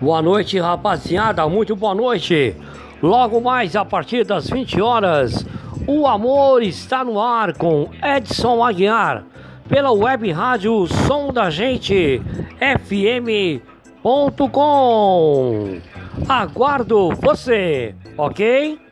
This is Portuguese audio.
Boa noite, rapaziada. Muito boa noite. Logo mais a partir das 20 horas, o amor está no ar com Edson Aguiar pela web rádio Som da Gente FM.com. Aguardo você, ok?